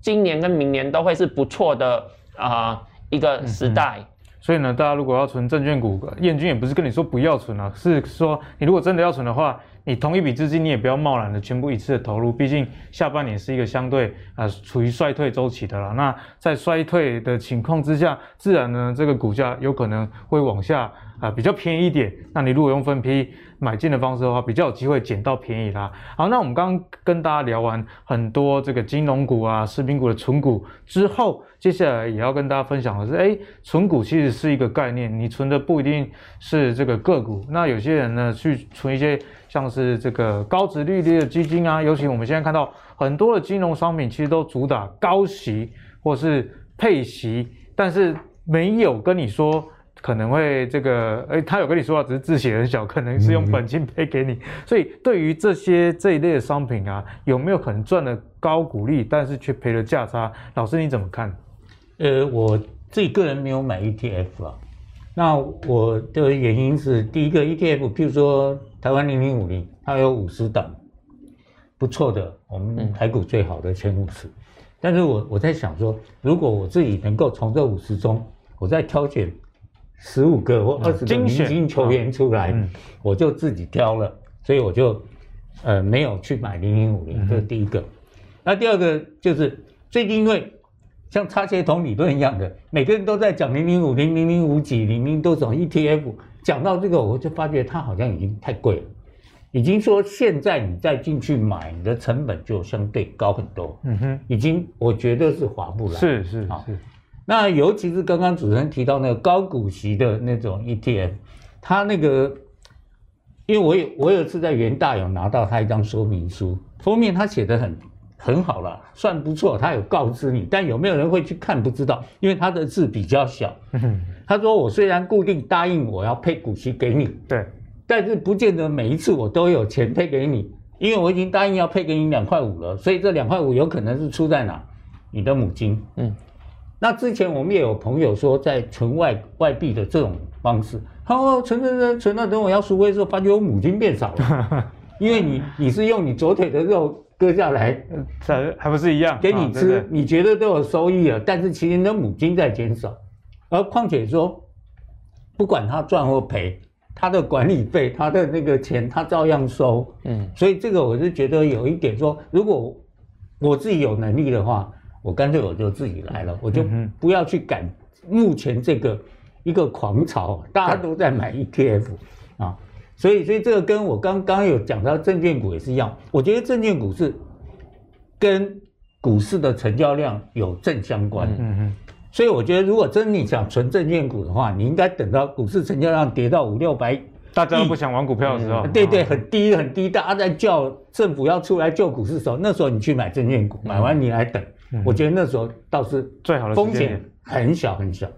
今年跟明年都会是不错的啊一个时代。嗯所以呢，大家如果要存证券股，燕君也不是跟你说不要存啊，是说你如果真的要存的话，你同一笔资金你也不要贸然的全部一次的投入，毕竟下半年是一个相对啊、处于衰退周期的了。那在衰退的情况之下，自然呢这个股价有可能会往下啊、比较便宜一点。那你如果用分批买进的方式的话，比较有机会捡到便宜啦。好，那我们刚刚跟大家聊完很多这个金融股啊、食品股的存股之后，接下来也要跟大家分享的是，哎，存股其实是一个概念，你存的不一定是这个个股。那有些人呢，去存一些像是这个高殖利率的基金啊，尤其我们现在看到很多的金融商品，其实都主打高息或是配息，但是没有跟你说。可能会这个，哎，他有跟你说啊，只是字写很小，可能是用本金赔给你。所以对于这些这一类的商品啊，有没有可能赚了高股利，但是却赔了价差？老师你怎么看？呃，我自己个人没有买 ETF 啊。那我的原因是，第一个 ETF，譬如说台湾零零五零，它有五十档，不错的，我们台股最好的前五十。但是我我在想说，如果我自己能够从这五十中，我再挑选十五个或二十个明星球员出来，嗯、我就自己挑了，所以我就呃没有去买零零五零，这是第一个。嗯、那第二个就是最近因为像差协同理论一样的，每个人都在讲零零五零、零零五几、零零多少 ETF，讲到这个我就发觉它好像已经太贵了。已经说现在你再进去买，你的成本就相对高很多。嗯哼，已经我觉得是划不来。是是是。那尤其是刚刚主持人提到那个高股息的那种 ETF，它那个，因为我有我有次在元大有拿到他一张说明书，封面他写的很很好了，算不错，他有告知你，但有没有人会去看不知道，因为他的字比较小。他说我虽然固定答应我要配股息给你，对。但是不见得每一次我都有钱配给你，因为我已经答应要配给你两块五了，所以这两块五有可能是出在哪？你的母金。嗯，那之前我们也有朋友说，在存外外币的这种方式，他说存存存存到等我要赎回的时候，发觉我母金变少了，[laughs] 因为你你是用你左腿的肉割下来，还还不是一样给你吃，啊、你觉得都有收益了，但是其实你的母金在减少，而况且说，不管他赚或赔。他的管理费，他的那个钱，他照样收。嗯，所以这个我是觉得有一点说，如果我自己有能力的话，我干脆我就自己来了，我就不要去赶目前这个一个狂潮，大家都在买 ETF 啊，所以所以这个跟我刚刚有讲到证券股也是一样，我觉得证券股是跟股市的成交量有正相关。嗯嗯。所以我觉得，如果真你想存证券股的话，你应该等到股市成交量跌到五六百，大家都不想玩股票的时候，对对，很低很低，大家在叫政府要出来救股市的时候，那时候你去买证券股，买完你来等，我觉得那时候倒是最好的风险很小很小。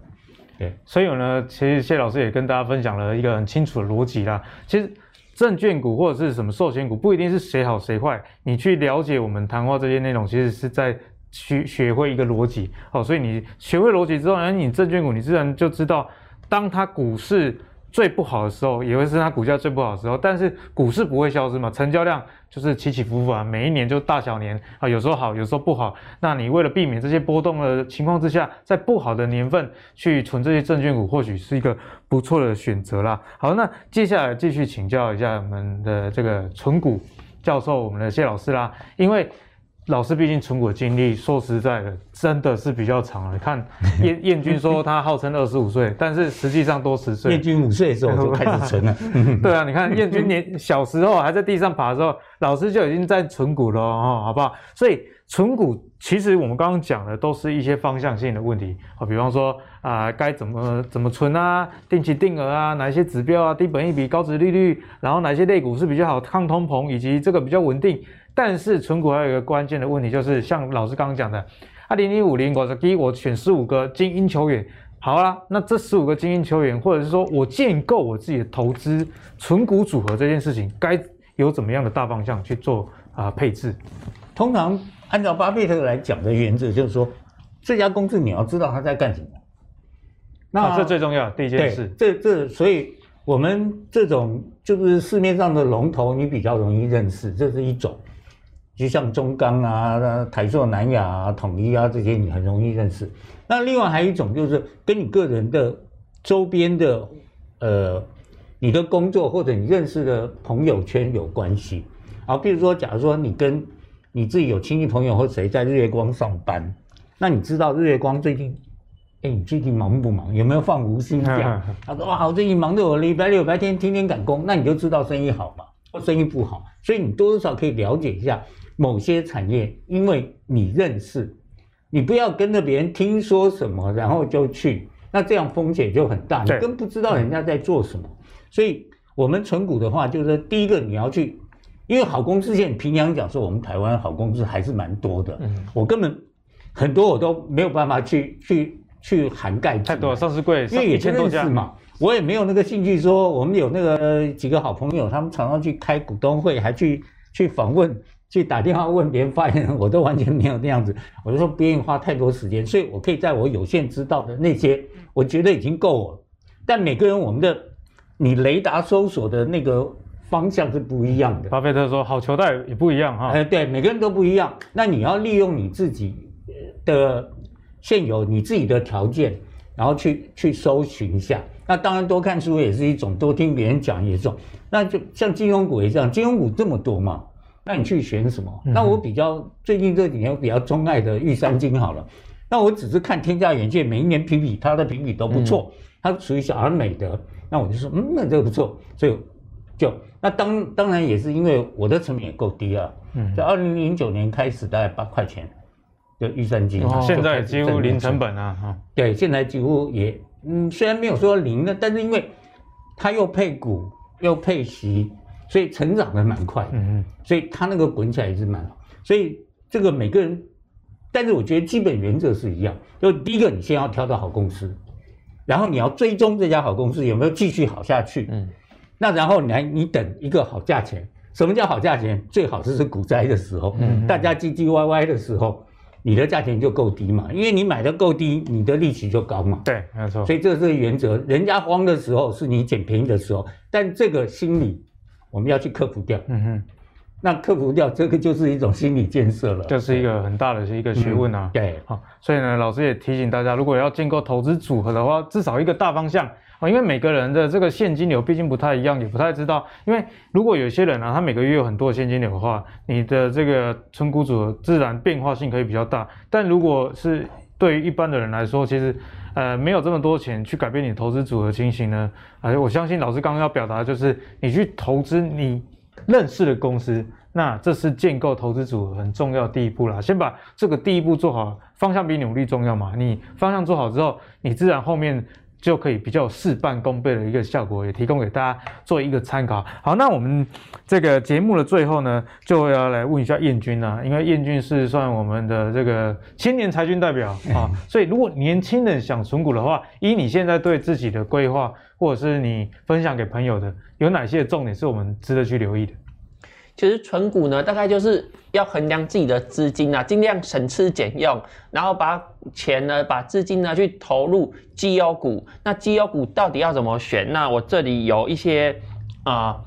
对，所以呢，其实谢老师也跟大家分享了一个很清楚的逻辑啦。其实证券股或者是什么寿险股，不一定是谁好谁坏，你去了解我们谈话这些内容，其实是在。学学会一个逻辑，好，所以你学会逻辑之后，那你证券股你自然就知道，当它股市最不好的时候，也会是它股价最不好的时候。但是股市不会消失嘛，成交量就是起起伏伏啊，每一年就大小年啊，有时候好，有时候不好。那你为了避免这些波动的情况之下，在不好的年份去存这些证券股，或许是一个不错的选择啦。好，那接下来继续请教一下我们的这个存股教授，我们的谢老师啦，因为。老师毕竟存股的经历，说实在的，真的是比较长了。你看燕燕军说他号称二十五岁，但是实际上多十岁。燕军五岁的时候就开始存了。[laughs] [laughs] 对啊，你看燕军年小时候还在地上爬的时候，老师就已经在存股了哦，好不好？所以存股其实我们刚刚讲的都是一些方向性的问题啊，比方说啊，该怎么怎么存啊，定期定额啊，哪一些指标啊，低本益比、高值利率，然后哪些类股是比较好抗通膨，以及这个比较稳定。但是存股还有一个关键的问题，就是像老师刚刚讲的，二零零五零，我第一我选十五个精英球员，好啦，那这十五个精英球员，或者是说我建构我自己的投资存股组合这件事情，该有怎么样的大方向去做啊、呃、配置？通常按照巴菲特来讲的原则，就是说这家公司你要知道他在干什么，那、啊、这最重要第一件事。这这所以我们这种就是市面上的龙头，你比较容易认识，这是一种。就像中钢啊、台塑、南亚啊、统一啊这些，你很容易认识。那另外还有一种，就是跟你个人的周边的，呃，你的工作或者你认识的朋友圈有关系。啊，比如说，假如说你跟你自己有亲戚朋友或谁在日月光上班，那你知道日月光最近，哎，你最近忙不忙？有没有放无薪假？他说哇，我最近忙得我礼拜六、礼拜天天天赶工，那你就知道生意好嘛，或生意不好。所以你多多少少可以了解一下。某些产业，因为你认识，你不要跟着别人听说什么，然后就去，那这样风险就很大，你更不知道人家在做什么。所以，我们存股的话，就是第一个你要去，因为好公司现在平阳讲说，我们台湾好公司还是蛮多的。嗯，我根本很多我都没有办法去去去涵盖太多上市柜，因为也认识嘛，我也没有那个兴趣说，我们有那个几个好朋友，他们常常去开股东会，还去去访问。去打电话问别人发言，我都完全没有那样子，我就说不愿意花太多时间，所以我可以在我有限知道的那些，我觉得已经够了。但每个人我们的你雷达搜索的那个方向是不一样的。巴菲特说，好球带也不一样哈。哎，对，每个人都不一样。那你要利用你自己的现有你自己的条件，然后去去搜寻一下。那当然多看书也是一种，多听别人讲也是一种。那就像金融股也这样，金融股这么多嘛，那你去选什么？嗯、那我比较最近这几年我比较钟爱的玉山金好了。那我只是看天下远见每一年评比，它的评比都不错，嗯、它属于小而美的。那我就说，嗯，那这个不错，所以就那当当然也是因为我的成本也够低啊。嗯，在二零零九年开始大概八块钱的玉山金，哦、现在几乎零成本啊。哈，对，现在几乎也嗯，虽然没有说零的，但是因为它又配股又配息，所以成长的蛮快。嗯嗯，所以它那个滚起来也是蛮好。所以这个每个人。但是我觉得基本原则是一样，就第一个，你先要挑到好公司，然后你要追踪这家好公司有没有继续好下去。嗯，那然后你来，你等一个好价钱。什么叫好价钱？最好是是股灾的时候，嗯，大家唧唧歪歪的时候，你的价钱就够低嘛，因为你买的够低，你的利息就高嘛。对，没错。所以这是原则。人家慌的时候是你捡便宜的时候，但这个心理我们要去克服掉。嗯哼。那克服掉这个就是一种心理建设了，这是一个很大的一个学问啊。嗯、对，好，所以呢，老师也提醒大家，如果要建构投资组合的话，至少一个大方向啊，因为每个人的这个现金流毕竟不太一样，也不太知道。因为如果有些人啊，他每个月有很多的现金流的话，你的这个存股组合自然变化性可以比较大。但如果是对于一般的人来说，其实呃没有这么多钱去改变你投资组合情形呢，而且我相信老师刚刚要表达的就是，你去投资你。认识的公司，那这是建构投资组合很重要的第一步啦。先把这个第一步做好，方向比努力重要嘛。你方向做好之后，你自然后面就可以比较事半功倍的一个效果，也提供给大家做一个参考。好，那我们这个节目的最后呢，就要来问一下燕军啊，因为燕军是算我们的这个青年才俊代表啊，[laughs] 所以如果年轻人想存股的话，以你现在对自己的规划，或者是你分享给朋友的。有哪些重点是我们值得去留意的？其实存股呢，大概就是要衡量自己的资金啊，尽量省吃俭用，然后把钱呢，把资金呢去投入绩优股。那绩优股到底要怎么选？那我这里有一些啊、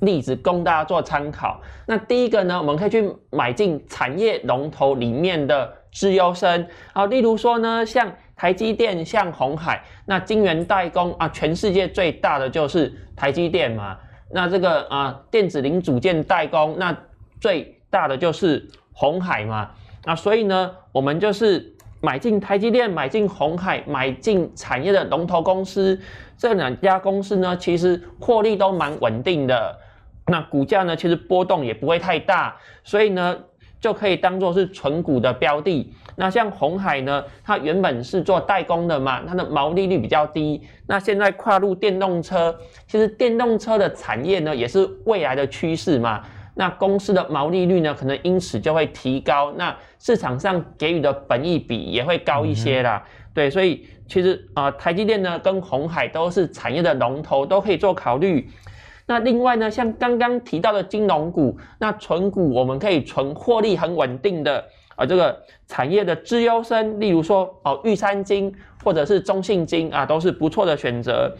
例子供大家做参考。那第一个呢，我们可以去买进产业龙头里面的资优生啊，例如说呢，像。台积电像鸿海，那晶圆代工啊，全世界最大的就是台积电嘛。那这个啊，电子零组件代工，那最大的就是红海嘛。那所以呢，我们就是买进台积电，买进红海，买进产业的龙头公司。这两家公司呢，其实获利都蛮稳定的，那股价呢，其实波动也不会太大，所以呢。就可以当做是存股的标的。那像红海呢，它原本是做代工的嘛，它的毛利率比较低。那现在跨入电动车，其实电动车的产业呢，也是未来的趋势嘛。那公司的毛利率呢，可能因此就会提高。那市场上给予的本益比也会高一些啦。嗯、对，所以其实啊、呃，台积电呢跟红海都是产业的龙头，都可以做考虑。那另外呢，像刚刚提到的金融股，那存股我们可以存获利很稳定的啊，这个产业的资优生，例如说哦玉山金或者是中信金啊，都是不错的选择。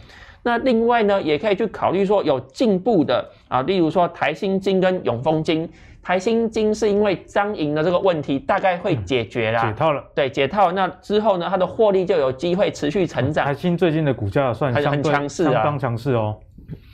那另外呢，也可以去考虑说有进步的啊，例如说台新金跟永丰金。台新金是因为张营的这个问题大概会解决啦，解套了。对，解套。那之后呢，它的获利就有机会持续成长。台新最近的股价算相对很强势啊，相当强势哦。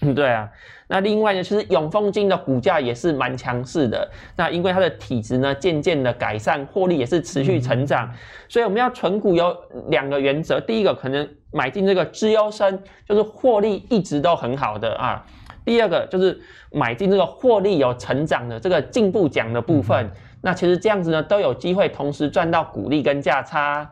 嗯，对啊，那另外呢，其实永丰金的股价也是蛮强势的。那因为它的体质呢渐渐的改善，获利也是持续成长。嗯、所以我们要存股有两个原则，第一个可能买进这个资优生，就是获利一直都很好的啊。第二个就是买进这个获利有成长的这个进步奖的部分。嗯、那其实这样子呢都有机会同时赚到股利跟价差。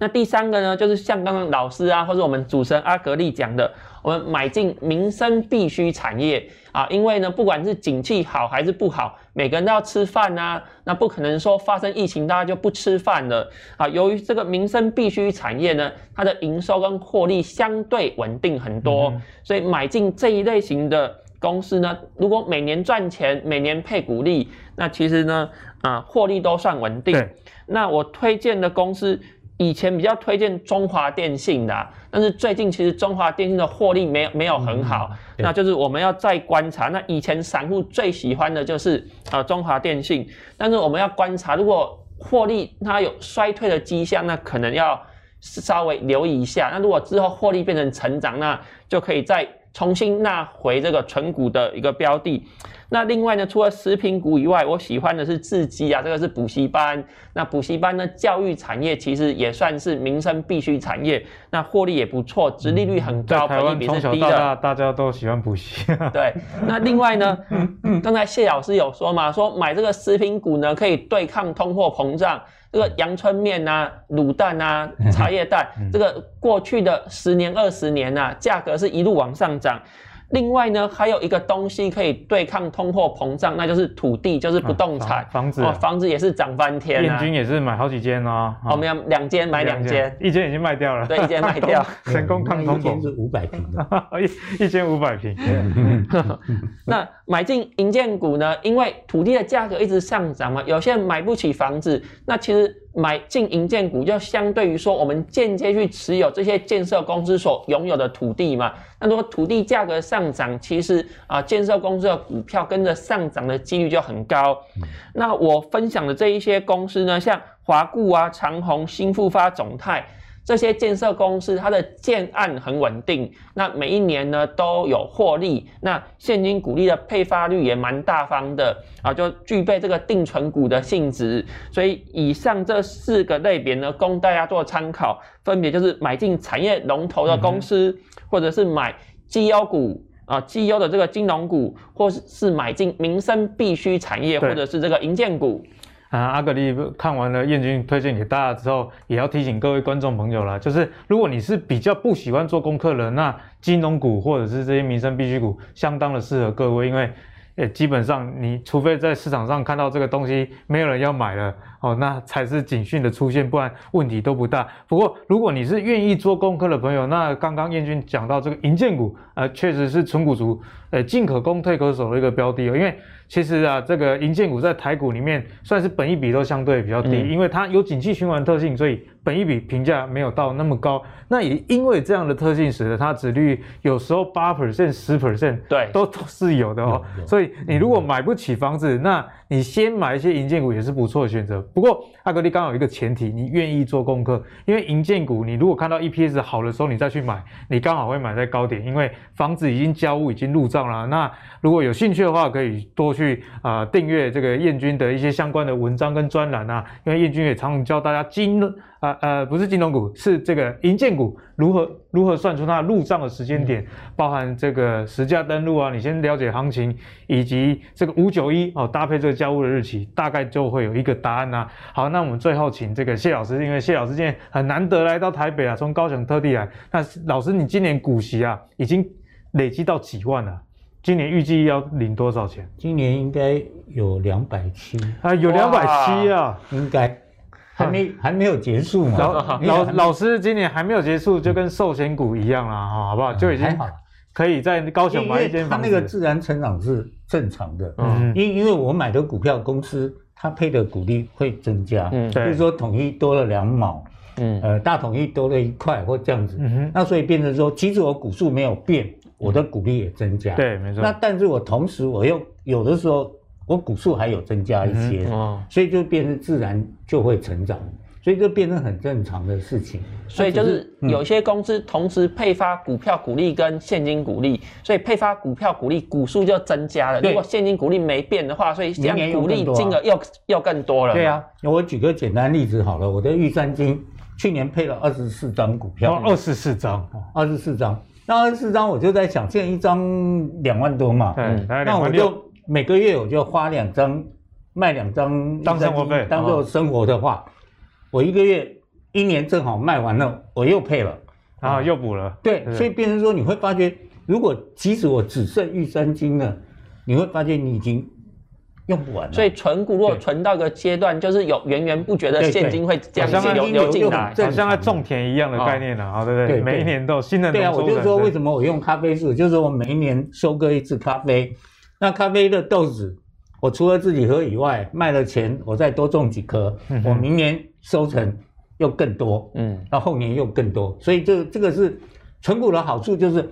那第三个呢，就是像刚刚老师啊，或者我们主持人阿格力讲的，我们买进民生必需产业啊，因为呢，不管是景气好还是不好，每个人都要吃饭啊，那不可能说发生疫情大家就不吃饭了啊。由于这个民生必需产业呢，它的营收跟获利相对稳定很多，嗯、所以买进这一类型的公司呢，如果每年赚钱，每年配股利，那其实呢，啊，获利都算稳定。那我推荐的公司。以前比较推荐中华电信的，但是最近其实中华电信的获利没有没有很好，嗯、那就是我们要再观察。那以前散户最喜欢的就是呃中华电信，但是我们要观察，如果获利它有衰退的迹象，那可能要稍微留意一下。那如果之后获利变成成长，那就可以再重新纳回这个纯股的一个标的。那另外呢，除了食品股以外，我喜欢的是智基啊，这个是补习班。那补习班呢，教育产业其实也算是民生必需产业，那获利也不错，殖利率很高，台湾从小到大大家都喜欢补习。[laughs] 对，那另外呢，刚才谢老师有说嘛，说买这个食品股呢，可以对抗通货膨胀。这个阳春面啊、卤蛋啊、茶叶蛋，这个过去的十年、二十年啊，价格是一路往上涨。另外呢，还有一个东西可以对抗通货膨胀，那就是土地，就是不动产，房子，房子也是涨翻天。彦钧也是买好几间哦，我们要两间买两间，一间已经卖掉了，对，一间卖掉，[laughs] 成功抗通膨。一间是五百平的，一 [laughs] 一间五百平。[laughs] 那买进银建股呢？因为土地的价格一直上涨嘛，有些人买不起房子，那其实。买进营建股，就相对于说，我们间接去持有这些建设公司所拥有的土地嘛。那如果土地价格上涨，其实啊，建设公司的股票跟着上涨的几率就很高。那我分享的这一些公司呢，像华固啊、长虹、新复发、总泰。这些建设公司，它的建案很稳定，那每一年呢都有获利，那现金股利的配发率也蛮大方的啊，就具备这个定存股的性质。所以以上这四个类别呢，供大家做参考，分别就是买进产业龙头的公司，嗯、或者是买绩优股啊，绩优的这个金融股，或是买进民生必需产业，或者是这个银建股。啊，阿格力看完了燕军推荐给大家之后，也要提醒各位观众朋友了，就是如果你是比较不喜欢做功课的，那金融股或者是这些民生必需股，相当的适合各位，因为。基本上你除非在市场上看到这个东西没有人要买了哦，那才是警讯的出现，不然问题都不大。不过如果你是愿意做功课的朋友，那刚刚燕军讲到这个银建股，呃，确实是存股族呃进可攻退可守的一个标的哦。因为其实啊，这个银建股在台股里面算是本益比都相对比较低，嗯、因为它有景气循环特性，所以。本益比评价没有到那么高，那也因为这样的特性，使得它殖利率有时候八 percent、十 percent，对，都都是有的哦。所以你如果买不起房子，那你先买一些银建股也是不错的选择。不过阿格力刚好有一个前提，你愿意做功课，因为银建股你如果看到 EPS 好的时候，你再去买，你刚好会买在高点，因为房子已经交屋已经入账了。那如果有兴趣的话，可以多去啊订阅这个燕军的一些相关的文章跟专栏啊，因为燕军也常常教大家金。啊呃，不是金融股，是这个银建股如何如何算出它入账的时间点，嗯、包含这个实价登录啊，你先了解行情，以及这个五九一哦搭配这个交屋的日期，大概就会有一个答案呐、啊。好，那我们最后请这个谢老师，因为谢老师今天很难得来到台北啊，从高雄特地来。那老师，你今年股息啊已经累积到几万了？今年预计要领多少钱？今年应该有两百七啊，有两百七啊，应该。还没 [laughs] 还没有结束嘛？老老 [laughs] 老师今年还没有结束，就跟寿险股一样啦，哈，好不好？就已经可以在高雄买一间房子。它那个自然成长是正常的，嗯，因因为我买的股票公司，它配的股利会增加，嗯，比如说统一多了两毛，嗯，呃，大统一多了一块或这样子，嗯哼，那所以变成说，其实我股数没有变，我的股利也增加，对，没错。那但是我同时我又有的时候。我股数还有增加一些，嗯哦、所以就变成自然就会成长，所以就变成很正常的事情。所以就是有些公司同时配发股票股利跟现金股利，所以配发股票股利股数就增加了。如果现金股利没变的话，所以这样股利金额又又更多了。对啊，我举个简单例子好了，我的玉山金去年配了二十四张股票，二十四张，二十四张，那二十四张我就在想，现在一张两万多嘛，嗯，那我就。每个月我就花两张，卖两张当生活费，当做生活的话，哦、我一个月一年正好卖完了，我又配了，然后又补了。对，所以变成说你会发觉，如果即使我只剩玉三金了，你会发现你已经用不完了。所以存股如果存到个阶段，就是有源源不绝的现金会这样子流流进来，好像在种田一样的概念了啊，对不对？对对每一年都有新的。对啊，我就是说为什么我用咖啡树，就是我每一年收割一次咖啡。那咖啡的豆子，我除了自己喝以外，卖了钱，我再多种几颗，嗯、我明年收成又更多，嗯，到后年又更多，所以这这个是存股的好处，就是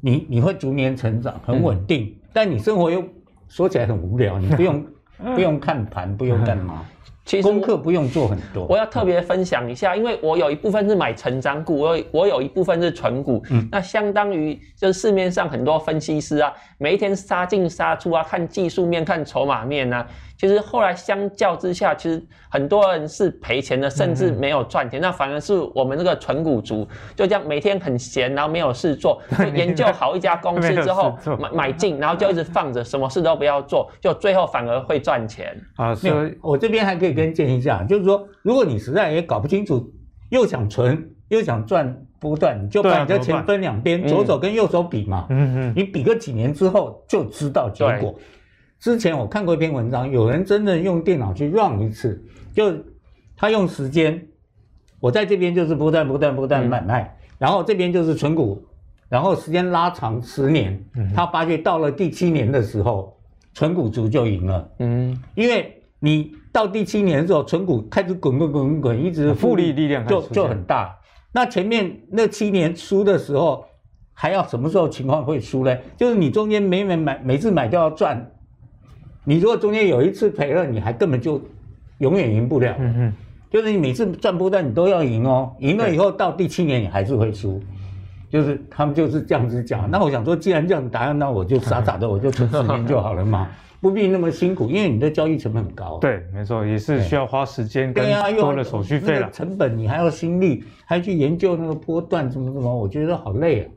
你你会逐年成长，很稳定，嗯、但你生活又说起来很无聊，你不用 [laughs] 不用看盘，不用干嘛。[laughs] 其实功课不用做很多，我要特别分享一下，因为我有一部分是买成长股，我有我有一部分是存股，嗯，那相当于就是市面上很多分析师啊，每一天杀进杀出啊，看技术面，看筹码面啊。其实后来相较之下，其实很多人是赔钱的，甚至没有赚钱。嗯、那反而是我们这个纯股族，就这样每天很闲，然后没有事做，[laughs] 就研究好一家公司之后买买进，然后就一直放着，什么事都不要做，就最后反而会赚钱。啊，所以我这边还可以跟建议一下，就是说，如果你实在也搞不清楚，又想存又想赚不断，你就把你的钱分两边，左手跟右手比嘛。嗯嗯，你比个几年之后就知道结果。之前我看过一篇文章，有人真的用电脑去 run 一次，就他用时间，我在这边就是不断不断不断买卖，然后这边就是存股，然后时间拉长十年，他发觉到了第七年的时候，存股族就赢了。嗯，因为你到第七年的时候，存股开始滚滚滚滚，一直复利力量就就很大。那前面那七年输的时候，还要什么时候情况会输呢？就是你中间每每买每次买都要赚。你如果中间有一次赔了，你还根本就永远赢不了。嗯嗯，就是你每次赚波段你都要赢哦，赢了以后到第七年你还是会输，就是他们就是这样子讲。那我想说，既然这样的答案，那我就傻傻的 [laughs] 我就存十年就好了嘛，[laughs] 不必那么辛苦，因为你的交易成本很高。对，没错，也是需要花时间跟多的手续费了。成本你还要心力，还去研究那个波段怎么怎么，我觉得好累啊。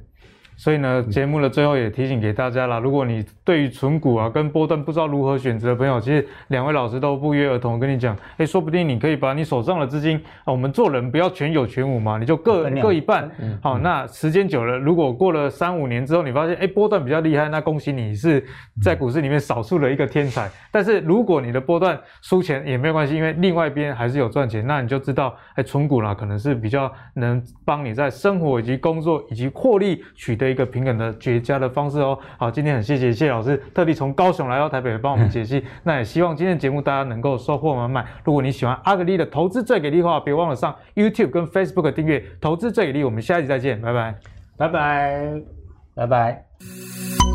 所以呢，节目的最后也提醒给大家啦，如果你对于存股啊跟波段不知道如何选择的朋友，其实两位老师都不约而同跟你讲，哎，说不定你可以把你手上的资金啊，我们做人不要全有全无嘛，你就各各一半。好，那时间久了，如果过了三五年之后，你发现哎波段比较厉害，那恭喜你是在股市里面少数的一个天才。但是如果你的波段输钱也没有关系，因为另外一边还是有赚钱，那你就知道哎存股啦可能是比较能帮你在生活以及工作以及获利取得。一个平衡的绝佳的方式哦。好，今天很谢谢谢老师特地从高雄来到台北帮我们解析。[laughs] 那也希望今天的节目大家能够收获满满。如果你喜欢阿格力的投资最给力的话，别忘了上 YouTube 跟 Facebook 订阅投资最给力。我们下一集再见，拜拜，拜拜，拜拜。